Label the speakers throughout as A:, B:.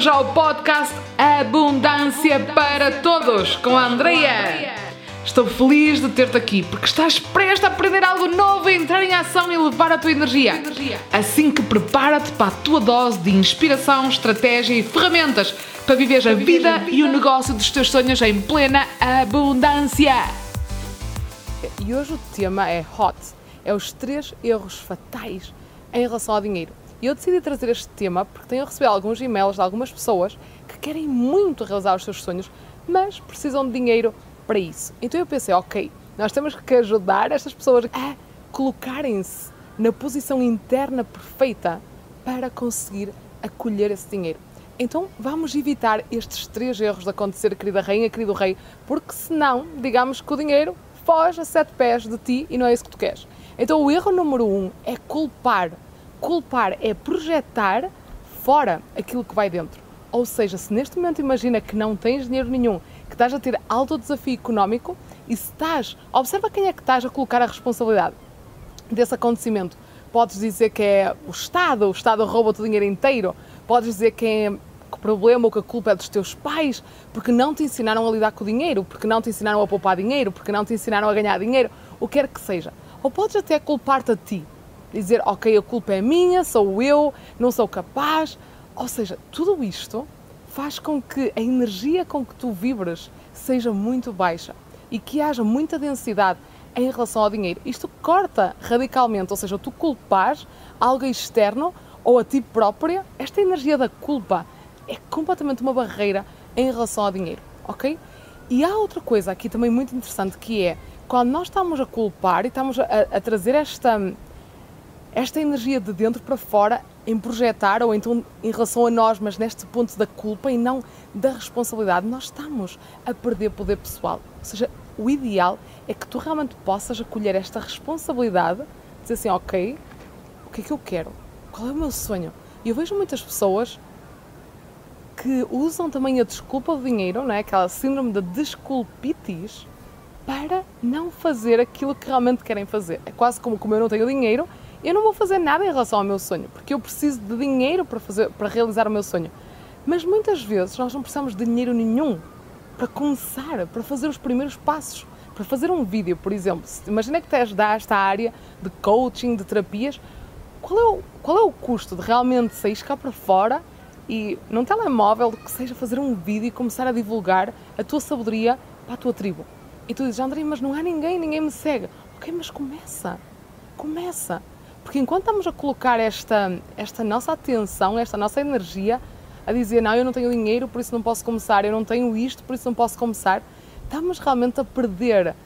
A: bem-vindos ao podcast Abundância para Todos com a Andrea. Estou feliz de ter-te aqui porque estás prestes a aprender algo novo, a entrar em ação e levar a tua energia. Assim que prepara-te para a tua dose de inspiração, estratégia e ferramentas para viver a vida e o negócio dos teus sonhos em plena abundância.
B: E hoje o tema é hot, é os três erros fatais em relação ao dinheiro. E eu decidi trazer este tema porque tenho recebido alguns e-mails de algumas pessoas que querem muito realizar os seus sonhos, mas precisam de dinheiro para isso. Então eu pensei, ok, nós temos que ajudar estas pessoas a colocarem-se na posição interna perfeita para conseguir acolher esse dinheiro. Então vamos evitar estes três erros de acontecer, querida rainha, querido rei, porque senão, digamos que o dinheiro foge a sete pés de ti e não é isso que tu queres. Então o erro número um é culpar culpar é projetar fora aquilo que vai dentro. Ou seja, se neste momento imagina que não tens dinheiro nenhum, que estás a ter alto desafio económico e se estás, observa quem é que estás a colocar a responsabilidade desse acontecimento. Podes dizer que é o Estado, o Estado rouba o dinheiro inteiro. Podes dizer que é que o problema ou que a culpa é dos teus pais, porque não te ensinaram a lidar com o dinheiro, porque não te ensinaram a poupar dinheiro, porque não te ensinaram a ganhar dinheiro, o que quer que seja. Ou podes até culpar-te a ti, dizer, ok, a culpa é minha, sou eu, não sou capaz. Ou seja, tudo isto faz com que a energia com que tu vibras seja muito baixa e que haja muita densidade em relação ao dinheiro. Isto corta radicalmente, ou seja, tu culpas algo externo ou a ti própria, esta energia da culpa é completamente uma barreira em relação ao dinheiro, ok? E há outra coisa aqui também muito interessante que é quando nós estamos a culpar e estamos a, a trazer esta esta energia de dentro para fora em projetar ou então em relação a nós, mas neste ponto da culpa e não da responsabilidade, nós estamos a perder poder pessoal. Ou seja, o ideal é que tu realmente possas acolher esta responsabilidade, dizer assim, ok, o que é que eu quero? Qual é o meu sonho? E eu vejo muitas pessoas que usam também a desculpa do dinheiro, não é? aquela síndrome da desculpitis, para não fazer aquilo que realmente querem fazer. É quase como como eu não tenho dinheiro, eu não vou fazer nada em relação ao meu sonho, porque eu preciso de dinheiro para, fazer, para realizar o meu sonho. Mas muitas vezes nós não precisamos de dinheiro nenhum para começar, para fazer os primeiros passos, para fazer um vídeo, por exemplo. Imagina que tens esta área de coaching, de terapias. Qual é, o, qual é o custo de realmente sair cá para fora e num telemóvel que seja fazer um vídeo e começar a divulgar a tua sabedoria para a tua tribo? E tu dizes, André, mas não há ninguém, ninguém me segue. Ok, mas começa. Começa. Porque enquanto estamos a colocar esta, esta nossa atenção, esta nossa energia, a dizer não, eu não tenho dinheiro, por isso não posso começar, eu não tenho isto, por isso não posso começar, estamos realmente a perder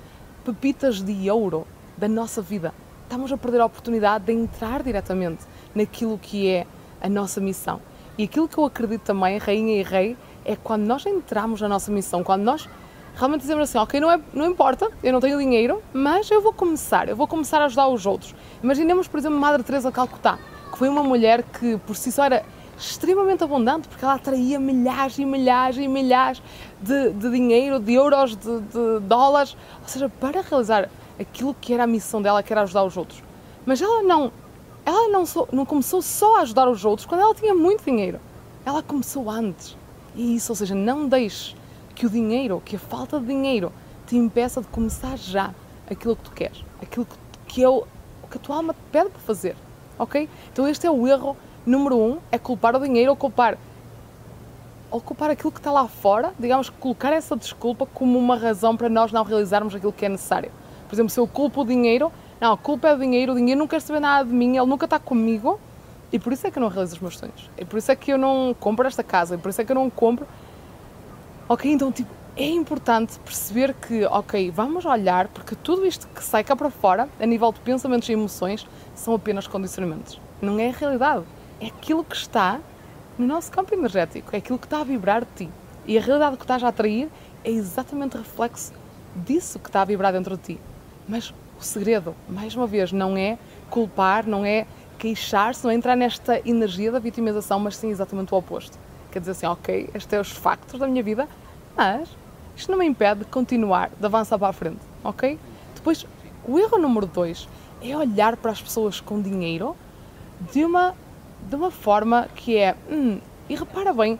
B: pepitas de ouro da nossa vida. Estamos a perder a oportunidade de entrar diretamente naquilo que é a nossa missão. E aquilo que eu acredito também, rainha e rei, é quando nós entramos na nossa missão, quando nós realmente dizemos assim, ok, não, é, não importa, eu não tenho dinheiro, mas eu vou começar, eu vou começar a ajudar os outros. Imaginemos, por exemplo, Madre Teresa de Calcutá, que foi uma mulher que por si só era extremamente abundante, porque ela atraía milhares e milhares e milhares de, de dinheiro, de euros, de, de, dólares, ou seja, para realizar aquilo que era a missão dela, que era ajudar os outros. Mas ela não, ela não, só, não começou só a ajudar os outros quando ela tinha muito dinheiro. Ela começou antes. E isso, ou seja, não deixe que o dinheiro, que a falta de dinheiro te impeça de começar já aquilo que tu queres, aquilo que é o que a tua alma te pede para fazer, ok? Então este é o erro número um, é culpar o dinheiro ou culpar ou culpar aquilo que está lá fora, digamos, colocar essa desculpa como uma razão para nós não realizarmos aquilo que é necessário. Por exemplo, se eu culpo o dinheiro, não, a culpa é o dinheiro, o dinheiro não quer saber nada de mim, ele nunca está comigo, e por isso é que eu não realizo os meus sonhos. E por isso é que eu não compro esta casa, e por isso é que eu não compro Ok, então tipo, é importante perceber que, ok, vamos olhar, porque tudo isto que sai cá para fora, a nível de pensamentos e emoções, são apenas condicionamentos. Não é a realidade. É aquilo que está no nosso campo energético, é aquilo que está a vibrar de ti. E a realidade que estás a atrair é exatamente reflexo disso que está a vibrar dentro de ti. Mas o segredo, mais uma vez, não é culpar, não é queixar-se, não é entrar nesta energia da vitimização, mas sim exatamente o oposto quer dizer assim, ok, estes são os factos da minha vida, mas isto não me impede de continuar, de avançar para a frente, ok? Depois, o erro número dois é olhar para as pessoas com dinheiro de uma, de uma forma que é, hum, e repara bem,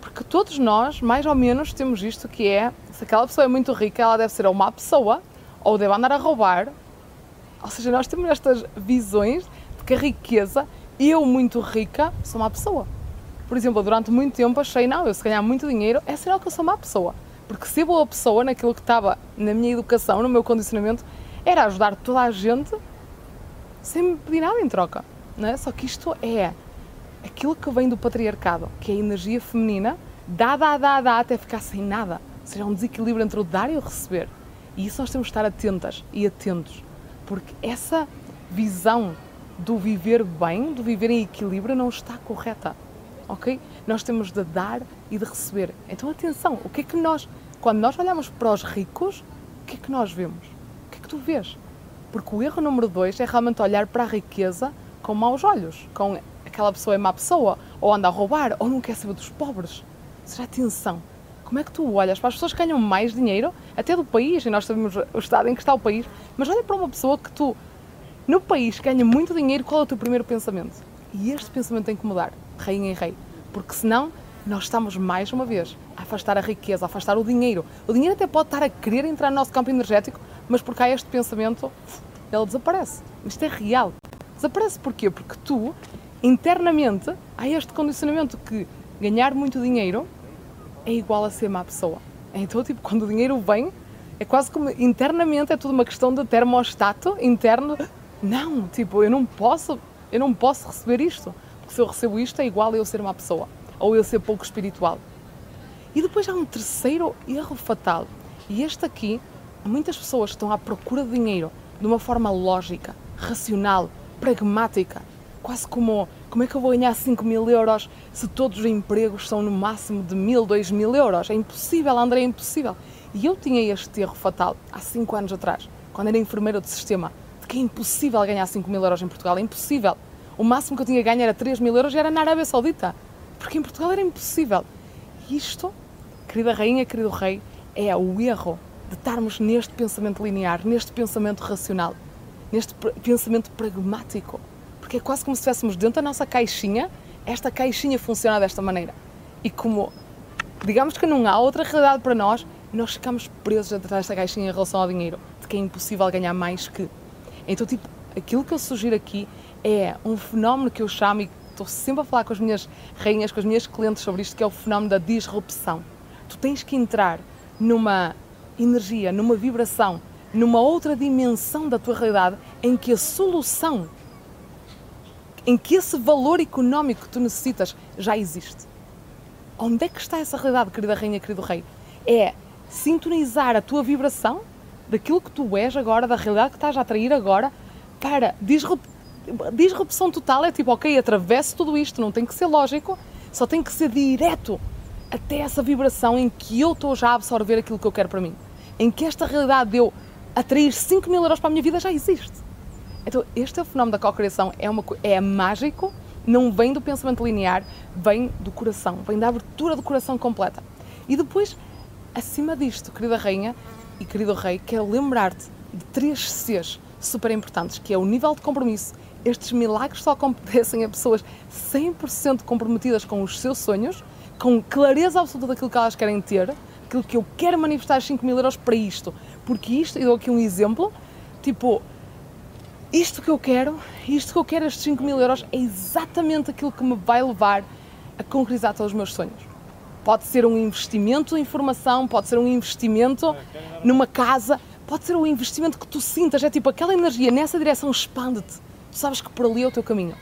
B: Porque todos nós, mais ou menos, temos isto que é, se aquela pessoa é muito rica, ela deve ser ou má pessoa, ou deve andar a roubar. Ou seja, nós temos estas visões de que a riqueza, eu muito rica, sou má pessoa. Por exemplo, durante muito tempo achei, não, eu se ganhar muito dinheiro, é sinal que eu sou má pessoa. Porque ser boa pessoa naquilo que estava na minha educação, no meu condicionamento, era ajudar toda a gente sem me pedir nada em troca. Não é? Só que isto é aquilo que vem do patriarcado, que é a energia feminina, dá, dá, dá, dá, até ficar sem nada. Ou seja, um desequilíbrio entre o dar e o receber. E isso nós temos de estar atentas e atentos, porque essa visão do viver bem, do viver em equilíbrio, não está correta. Ok? Nós temos de dar e de receber. Então, atenção, o que é que nós, quando nós olhamos para os ricos, o que é que nós vemos? O que é que tu vês? Porque o erro número dois é realmente olhar para a riqueza com maus olhos, com aquela pessoa é má pessoa, ou anda a roubar, ou não quer saber dos pobres. Seja atenção. Como é que tu olhas para as pessoas que ganham mais dinheiro, até do país, e nós sabemos o estado em que está o país, mas olha para uma pessoa que tu, no país, ganha muito dinheiro, qual é o teu primeiro pensamento? E este pensamento tem que mudar, rainha em rei, porque senão nós estamos mais uma vez a afastar a riqueza, a afastar o dinheiro. O dinheiro até pode estar a querer entrar no nosso campo energético, mas porque há este pensamento, ele desaparece. Isto é real. Desaparece porquê? Porque tu internamente há este condicionamento que ganhar muito dinheiro é igual a ser má pessoa. Então, tipo, quando o dinheiro vem, é quase como internamente é tudo uma questão de termostato interno. Não, tipo, eu não posso, eu não posso receber isto, porque se eu recebo isto é igual a eu ser uma pessoa ou eu ser pouco espiritual. E depois há um terceiro erro fatal. E este aqui, muitas pessoas estão à procura de dinheiro de uma forma lógica, racional, pragmática quase como como é que eu vou ganhar 5 mil euros se todos os empregos são no máximo de mil, dois mil euros? É impossível, André, é impossível. E eu tinha este erro fatal há 5 anos atrás, quando era enfermeira do sistema, de que é impossível ganhar 5 mil euros em Portugal, é impossível. O máximo que eu tinha ganho era 3 mil euros e era na Arábia Saudita, porque em Portugal era impossível. Isto, querida rainha, querido rei, é o erro de estarmos neste pensamento linear, neste pensamento racional, neste pensamento pragmático porque é quase como se estivéssemos dentro da nossa caixinha, esta caixinha funciona desta maneira. E como, digamos que não há outra realidade para nós, nós ficamos presos dentro desta caixinha em relação ao dinheiro, de que é impossível ganhar mais que. Então, tipo, aquilo que eu sugiro aqui é um fenómeno que eu chamo, e estou sempre a falar com as minhas rainhas, com as minhas clientes sobre isto, que é o fenómeno da disrupção. Tu tens que entrar numa energia, numa vibração, numa outra dimensão da tua realidade em que a solução em que esse valor económico que tu necessitas já existe. Onde é que está essa realidade, querida rainha, querido rei? É sintonizar a tua vibração daquilo que tu és agora, da realidade que estás a atrair agora, para disrup... disrupção total. É tipo, ok, atravesse tudo isto, não tem que ser lógico, só tem que ser direto até essa vibração em que eu estou já a absorver aquilo que eu quero para mim. Em que esta realidade de eu atrair 5 mil euros para a minha vida já existe. Então, este é o fenómeno da cocriação, é, uma, é mágico, não vem do pensamento linear, vem do coração, vem da abertura do coração completa. E depois, acima disto, querida rainha e querido rei, quero lembrar-te de três Cs super importantes, que é o nível de compromisso. Estes milagres só acontecem a pessoas 100% comprometidas com os seus sonhos, com clareza absoluta daquilo que elas querem ter, aquilo que eu quero manifestar 5 mil euros para isto. Porque isto, e dou aqui um exemplo, tipo, isto que eu quero, isto que eu quero, estes 5 mil euros, é exatamente aquilo que me vai levar a concretizar todos os meus sonhos. Pode ser um investimento em formação, pode ser um investimento numa casa, pode ser um investimento que tu sintas, é tipo aquela energia nessa direção expande-te. Tu sabes que por ali é o teu caminho.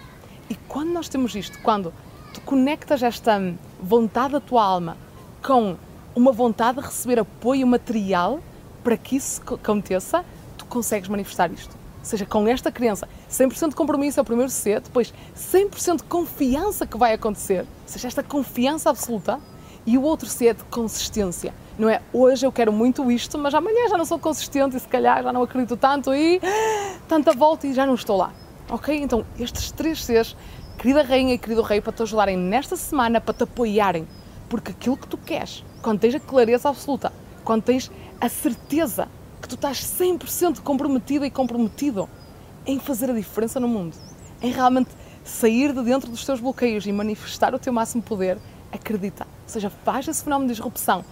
B: E quando nós temos isto, quando tu conectas esta vontade da tua alma com uma vontade de receber apoio material para que isso aconteça, tu consegues manifestar isto seja, com esta crença, 100% de compromisso é o primeiro C, depois 100% de confiança que vai acontecer, ou seja, esta confiança absoluta, e o outro C é de consistência. Não é hoje eu quero muito isto, mas amanhã já não sou consistente e se calhar já não acredito tanto e tanta volta e já não estou lá. Ok? Então, estes três Cs, querida rainha e querido rei, para te ajudarem nesta semana, para te apoiarem, porque aquilo que tu queres, quando tens a clareza absoluta, quando tens a certeza que tu estás 100% comprometida e comprometido em fazer a diferença no mundo, em realmente sair de dentro dos teus bloqueios e manifestar o teu máximo poder, acredita. Ou seja, faz esse fenómeno de disrupção.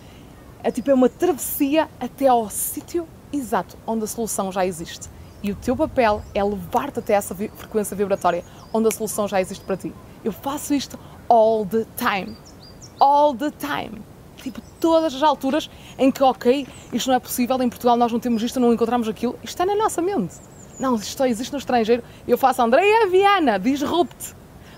B: É tipo é uma travessia até ao sítio exato onde a solução já existe. E o teu papel é levar-te até essa frequência vibratória onde a solução já existe para ti. Eu faço isto all the time. All the time. Tipo, todas as alturas em que, ok, isto não é possível, em Portugal nós não temos isto, não encontramos aquilo, isto é na nossa mente. Não, isto só existe no estrangeiro. Eu faço Andréia Viana, disrupte.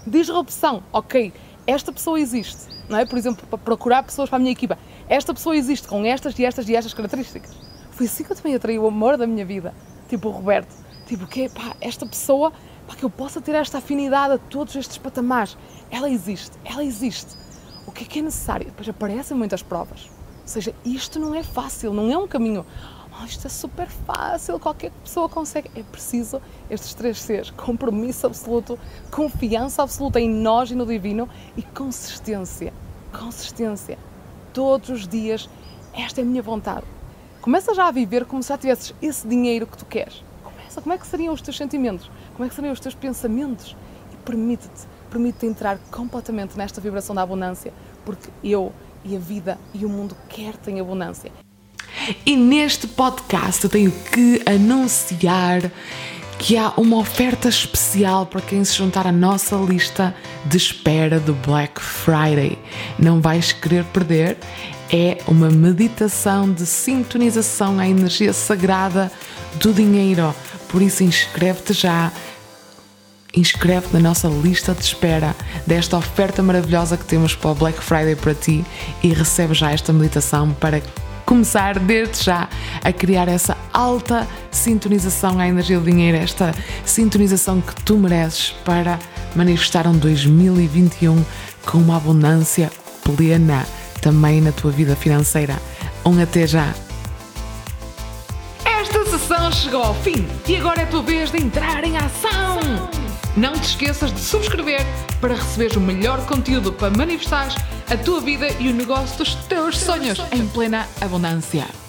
B: Disrupção. Ok, esta pessoa existe. Não é? Por exemplo, para procurar pessoas para a minha equipa. Esta pessoa existe com estas e estas e estas características. Foi assim que eu também atraí o amor da minha vida. Tipo o Roberto. Tipo, que é, pá, esta pessoa, para que eu possa ter esta afinidade a todos estes patamares. Ela existe, ela existe. O que é que é necessário? Depois aparecem muitas provas. Ou seja, isto não é fácil, não é um caminho. Oh, isto é super fácil, qualquer pessoa consegue. É preciso estes três Cs: compromisso absoluto, confiança absoluta em nós e no divino e consistência. Consistência. Todos os dias, esta é a minha vontade. Começa já a viver como se já tivesses esse dinheiro que tu queres. Começa, como é que seriam os teus sentimentos? Como é que seriam os teus pensamentos? E permite-te, permite-te entrar completamente nesta vibração da abundância, porque eu e a vida e o mundo querem abundância.
A: E neste podcast eu tenho que anunciar que há uma oferta especial para quem se juntar à nossa lista de espera do Black Friday. Não vais querer perder. É uma meditação de sintonização à energia sagrada do dinheiro. Por isso, inscreve-te já. Inscreve-te na nossa lista de espera desta oferta maravilhosa que temos para o Black Friday para ti e recebe já esta meditação para começar desde já a criar essa alta sintonização à energia do dinheiro, esta sintonização que tu mereces para manifestar um 2021 com uma abundância plena também na tua vida financeira. Um até já! Esta sessão chegou ao fim e agora é a tua vez de entrar em ação! Não te esqueças de subscrever para receberes o melhor conteúdo para manifestares a tua vida e o negócio dos teus sonhos em plena abundância.